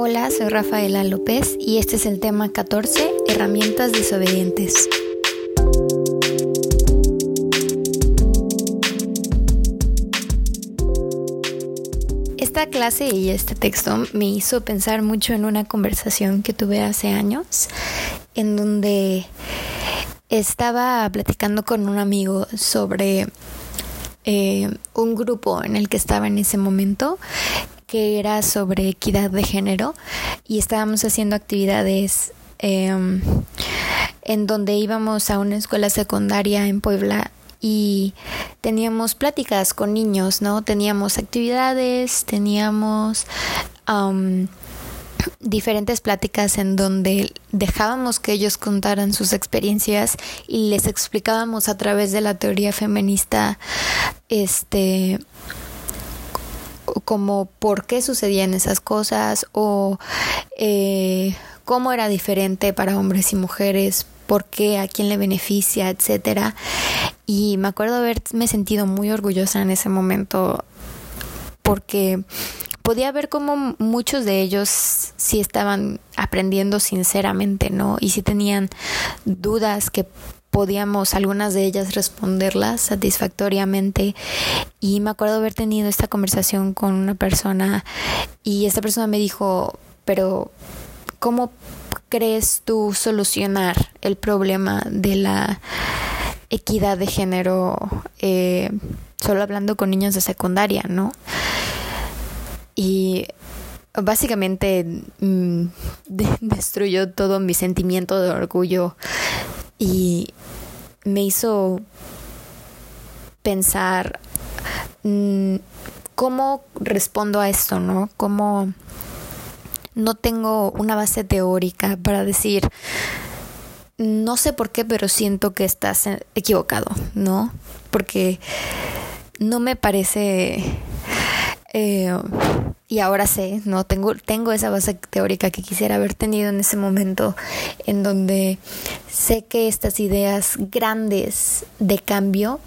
Hola, soy Rafaela López y este es el tema 14, herramientas desobedientes. Esta clase y este texto me hizo pensar mucho en una conversación que tuve hace años, en donde estaba platicando con un amigo sobre eh, un grupo en el que estaba en ese momento que era sobre equidad de género y estábamos haciendo actividades em, en donde íbamos a una escuela secundaria en Puebla y teníamos pláticas con niños, ¿no? Teníamos actividades, teníamos diferentes pláticas en donde dejábamos que ellos contaran sus experiencias y les explicábamos a través de la teoría feminista este como por qué sucedían esas cosas o eh, cómo era diferente para hombres y mujeres, por qué, a quién le beneficia, etcétera. Y me acuerdo haberme sentido muy orgullosa en ese momento porque podía ver cómo muchos de ellos sí estaban aprendiendo sinceramente, ¿no? Y sí tenían dudas que podíamos algunas de ellas responderlas satisfactoriamente y me acuerdo haber tenido esta conversación con una persona y esta persona me dijo, pero ¿cómo crees tú solucionar el problema de la equidad de género eh, solo hablando con niños de secundaria, ¿no? Y básicamente mm, destruyó todo mi sentimiento de orgullo y me hizo pensar mm, cómo respondo a esto, ¿no? Cómo no tengo una base teórica para decir, no sé por qué, pero siento que estás equivocado, ¿no? Porque no me parece... Eh, y ahora sé, ¿no? Tengo, tengo esa base teórica que quisiera haber tenido en ese momento en donde sé que estas ideas grandes de cambio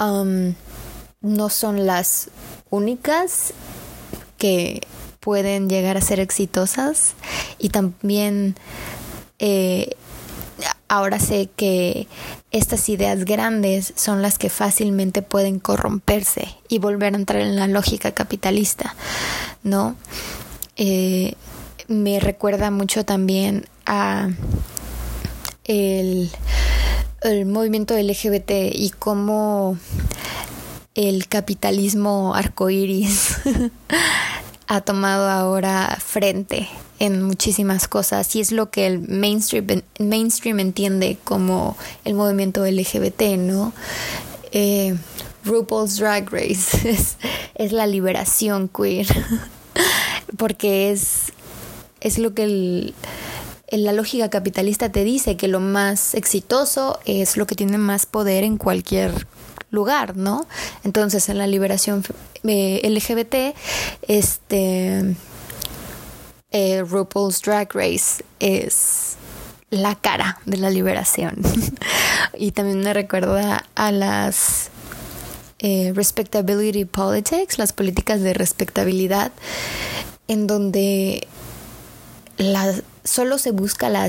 um, no son las únicas que pueden llegar a ser exitosas y también eh, ahora sé que estas ideas grandes son las que fácilmente pueden corromperse y volver a entrar en la lógica capitalista, ¿no? Eh, me recuerda mucho también a el, el movimiento LGBT y cómo el capitalismo arcoíris ha tomado ahora frente en muchísimas cosas y es lo que el mainstream, mainstream entiende como el movimiento LGBT, ¿no? Eh, RuPaul's Drag Race es, la liberación queer porque es, es lo que el, la lógica capitalista te dice que lo más exitoso es lo que tiene más poder en cualquier lugar, ¿no? Entonces en la liberación eh, LGBT, este eh, RuPaul's Drag Race es la cara de la liberación. y también me recuerda a las eh, respectability politics, las políticas de respectabilidad, en donde solo se busca la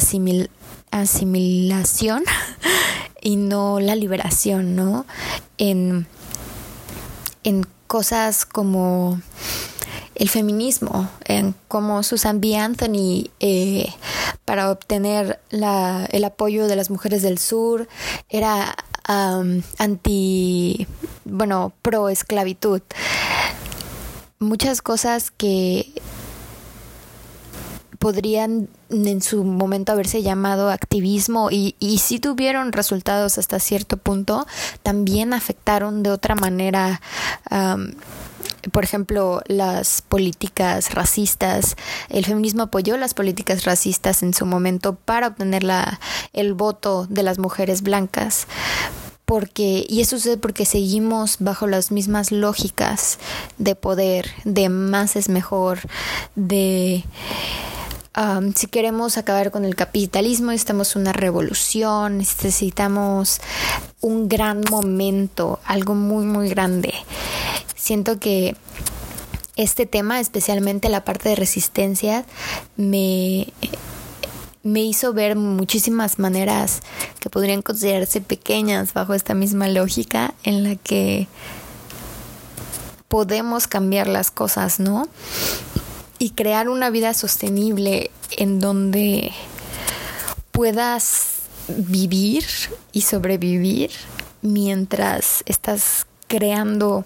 asimilación y no la liberación, ¿no? En, en cosas como el feminismo, en cómo Susan B. Anthony, eh, para obtener la, el apoyo de las mujeres del sur, era anti, bueno, pro esclavitud. Muchas cosas que podrían en su momento haberse llamado activismo y, y si tuvieron resultados hasta cierto punto, también afectaron de otra manera por ejemplo, las políticas racistas. El feminismo apoyó las políticas racistas en su momento para obtener la, el voto de las mujeres blancas. Porque, y eso sucede porque seguimos bajo las mismas lógicas de poder, de más es mejor, de si queremos acabar con el capitalismo, necesitamos una revolución, necesitamos un gran momento, algo muy, muy grande siento que este tema, especialmente la parte de resistencia, me, me hizo ver muchísimas maneras que podrían considerarse pequeñas bajo esta misma lógica en la que podemos cambiar las cosas, ¿no? Y crear una vida sostenible en donde puedas vivir y sobrevivir mientras estás creando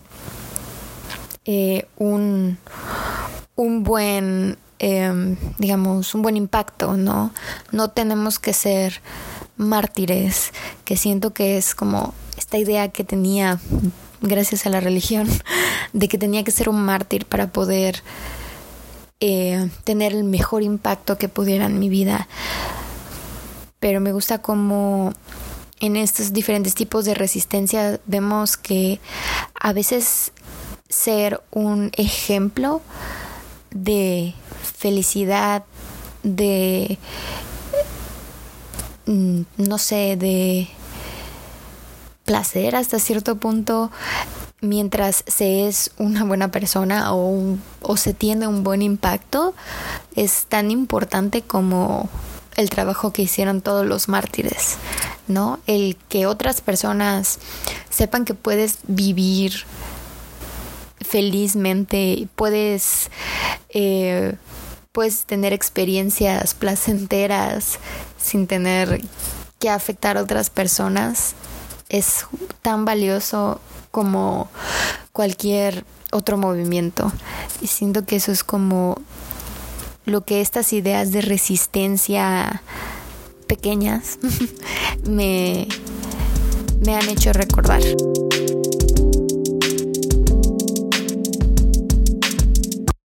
eh, un, un buen em, digamos, un buen impacto, ¿no? No tenemos que ser mártires, que siento que es como esta idea que tenía gracias a la religión, de que tenía que ser un mártir para poder eh, tener el mejor impacto que pudiera en mi vida. Pero me gusta como en estos diferentes tipos de resistencia vemos que a veces ser un ejemplo de felicidad, de, mm, no sé, de placer hasta cierto punto mientras se es una buena persona o, se tiene un buen impacto es tan importante como el trabajo que hicieron todos los mártires, ¿no? El que otras personas sepan que puedes vivir felizmente, puedes, eh, puedes tener experiencias placenteras sin tener que afectar a otras personas es tan valioso como cualquier otro movimiento. Y siento que eso es como lo que estas ideas de resistencia pequeñas me, me han hecho recordar.